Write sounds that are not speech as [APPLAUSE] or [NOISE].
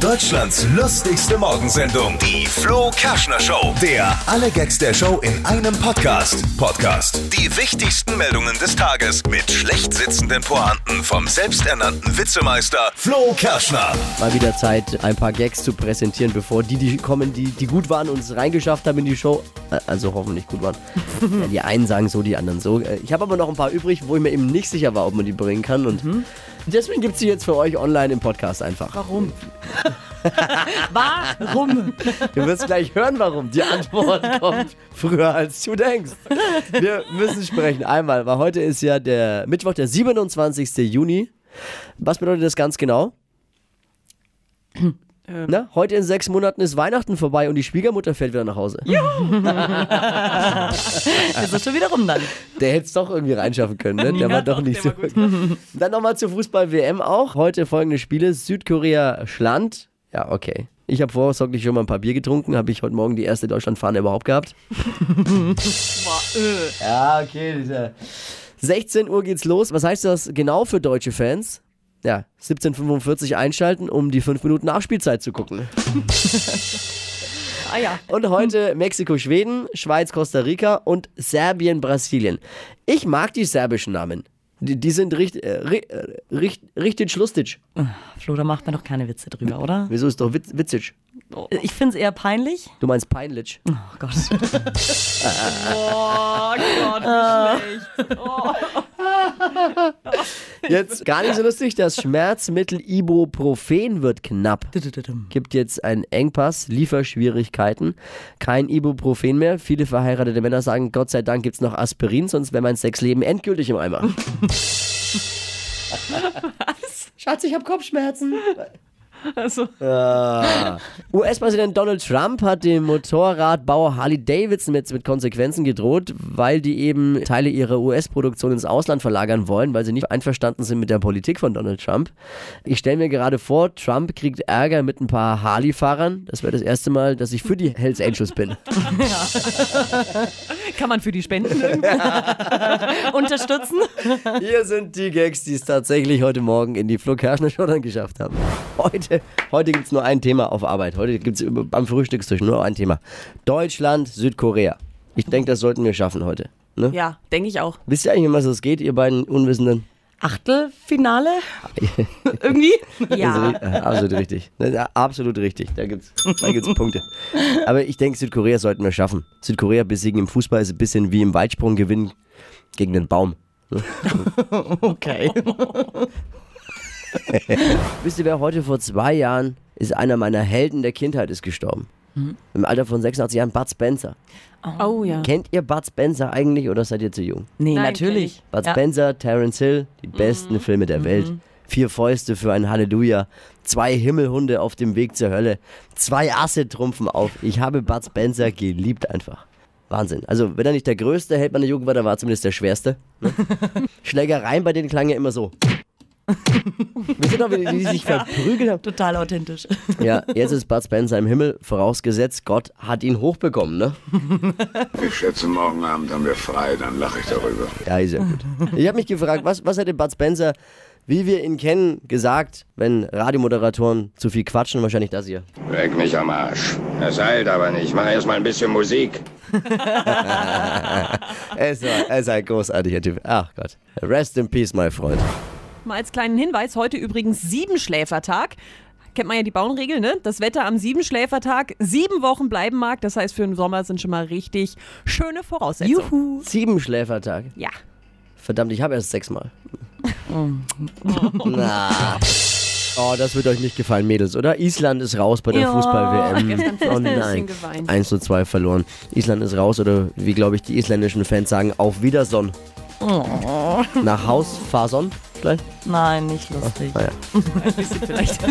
Deutschlands lustigste Morgensendung, die Flo Kerschner Show. Der alle Gags der Show in einem Podcast. Podcast. Die wichtigsten Meldungen des Tages mit schlecht sitzenden Pointen vom selbsternannten Witzemeister Flo Kerschner. Mal wieder Zeit, ein paar Gags zu präsentieren, bevor die, die kommen, die, die gut waren und es reingeschafft haben in die Show. Äh, Also hoffentlich gut waren. [LAUGHS] ja, die einen sagen so, die anderen so. Äh, Ich habe aber noch ein paar übrig, wo ich mir eben nicht sicher war, ob man die bringen kann. Und deswegen gibt es die jetzt für euch online im Podcast einfach. Warum? [LAUGHS] Warum? Du wirst gleich hören, warum. Die Antwort [LAUGHS] kommt früher, als du denkst. Wir müssen sprechen. Einmal, weil heute ist ja der Mittwoch, der 27. Juni. Was bedeutet das ganz genau? Na, heute in sechs Monaten ist Weihnachten vorbei und die Schwiegermutter fährt wieder nach Hause. Ist das [LAUGHS] schon wieder rum dann? Der hätte es doch irgendwie reinschaffen können, ne? Der war doch nicht so. [LAUGHS] Dann nochmal zur Fußball-WM auch. Heute folgende Spiele: Südkorea, Schland. Ja, okay. Ich habe vorsorglich schon mal ein paar Bier getrunken, habe ich heute Morgen die erste Deutschlandfahne überhaupt gehabt. [LAUGHS] Ja, okay. Dieser 16 Uhr geht's los. Was heißt das genau für deutsche Fans? Ja, 17.45 einschalten, um die 5 Minuten Nachspielzeit zu gucken. Ah ja. Und heute Mexiko, Schweden, Schweiz, Costa Rica und Serbien, Brasilien. Ich mag die serbischen Namen. Die, die sind richtig, äh, äh, richt, richtig lustig. Flo, da macht man doch keine Witze drüber, oder? Wieso ist doch witz, witzig? Ich finde es eher peinlich. Du meinst peinlich. Oh Gott. [LAUGHS] oh Gott, wie schlecht. [LAUGHS] Jetzt gar nicht so lustig. Das Schmerzmittel Ibuprofen wird knapp. Gibt jetzt einen Engpass, Lieferschwierigkeiten. Kein Ibuprofen mehr. Viele verheiratete Männer sagen, Gott sei Dank gibt's noch Aspirin, sonst wäre mein Sexleben endgültig im Eimer. [LAUGHS] Schatz, ich hab Kopfschmerzen. [LAUGHS] Also, Ah. US-Präsident Donald Trump hat dem Motorradbauer Harley Davidson jetzt mit Konsequenzen gedroht, weil die eben Teile ihrer US-Produktion ins Ausland verlagern wollen, weil sie nicht einverstanden sind mit der Politik von Donald Trump. Ich stelle mir gerade vor, Trump kriegt Ärger mit ein paar Harley-Fahrern. Das wäre das erste Mal, dass ich für die Hells Angels bin. kann man für die Spenden irgendwie [LAUGHS] [LAUGHS] unterstützen? [LAUGHS] Hier sind die Gags, die es tatsächlich heute Morgen in die Flo Kerschner Show dann geschafft haben. Heute, heute gibt es nur ein Thema auf Arbeit. Heute gibt es beim Frühstückstisch nur ein Thema. Deutschland, Südkorea. Ich denke, das sollten wir schaffen heute. Ne? Ja, denke ich auch. Wisst ihr eigentlich, um was es geht, ihr beiden Unwissenden? Achtelfinale? [LAUGHS] Irgendwie? Also, Ja. absolut richtig. Ne, Absolut richtig. Da gibt's, da gibt's Punkte. Aber ich denke, Südkorea sollten wir schaffen. Südkorea besiegen im Fußball ist ein bisschen wie im Weitsprung gewinnen gegen den Baum. [LAUGHS] Okay. [LAUGHS] Wisst ihr, wer heute vor zwei Jahren ist einer meiner Helden der Kindheit ist gestorben? Im Alter von 86 Jahren, Bud Spencer. Oh ja. Kennt ihr Bud Spencer eigentlich oder seid ihr zu jung? Nee, Nein, natürlich. Bud Ja. Spencer, Terence Hill, die besten Filme der Welt. Vier Fäuste für ein Halleluja. Zwei Himmelhunde auf dem Weg zur Hölle. Zwei Asse trumpfen auf. Ich habe Bud Spencer geliebt einfach. Wahnsinn. Also, wenn er nicht der größte Held meiner Jugend war, dann war er zumindest der schwerste. Ne? [LAUGHS] Schlägereien bei denen klangen ja immer so. Wisst ihr noch, wie die, wie die sich [LAUGHS] verprügelt haben? Total authentisch. Ja, [LAUGHS] jetzt ist Bud Spencer im Himmel, vorausgesetzt, Gott hat ihn hochbekommen, ne? Ich schätze, morgen Abend haben wir frei, dann lache ich darüber. Ja, ist ja gut. Ich habe mich gefragt, was, was hätte Bud Spencer, wie wir ihn kennen, gesagt, wenn Radiomoderatoren zu viel quatschen? Wahrscheinlich das hier. Leck mich am Arsch. Es eilt aber nicht. Mach erst mal ein bisschen Musik. Er ist, er ist ein großartiger Typ. Ach Gott. Rest in peace, mein Freund. Mal als kleinen Hinweis, heute übrigens Siebenschläfertag. Kennt man ja die Bauernregel, ne? Das Wetter am Siebenschläfertag sieben Wochen bleiben mag. Das heißt, für den Sommer sind schon mal richtig schöne Voraussetzungen. Juhu. Sieben Schläfertag. Ja. Verdammt, ich habe erst sechsmal. Na. Oh, das wird euch nicht gefallen, Mädels, oder? Island ist raus bei der Ja, Fußball-WM. Oh nein. geweint. 1 zu 2 verloren. Island ist raus oder wie, glaube ich, die isländischen Fans sagen, auf Wiederson. Nach Haus, Fason vielleicht? Nein, nicht lustig. [LAUGHS] Ein bisschen vielleicht. [LAUGHS]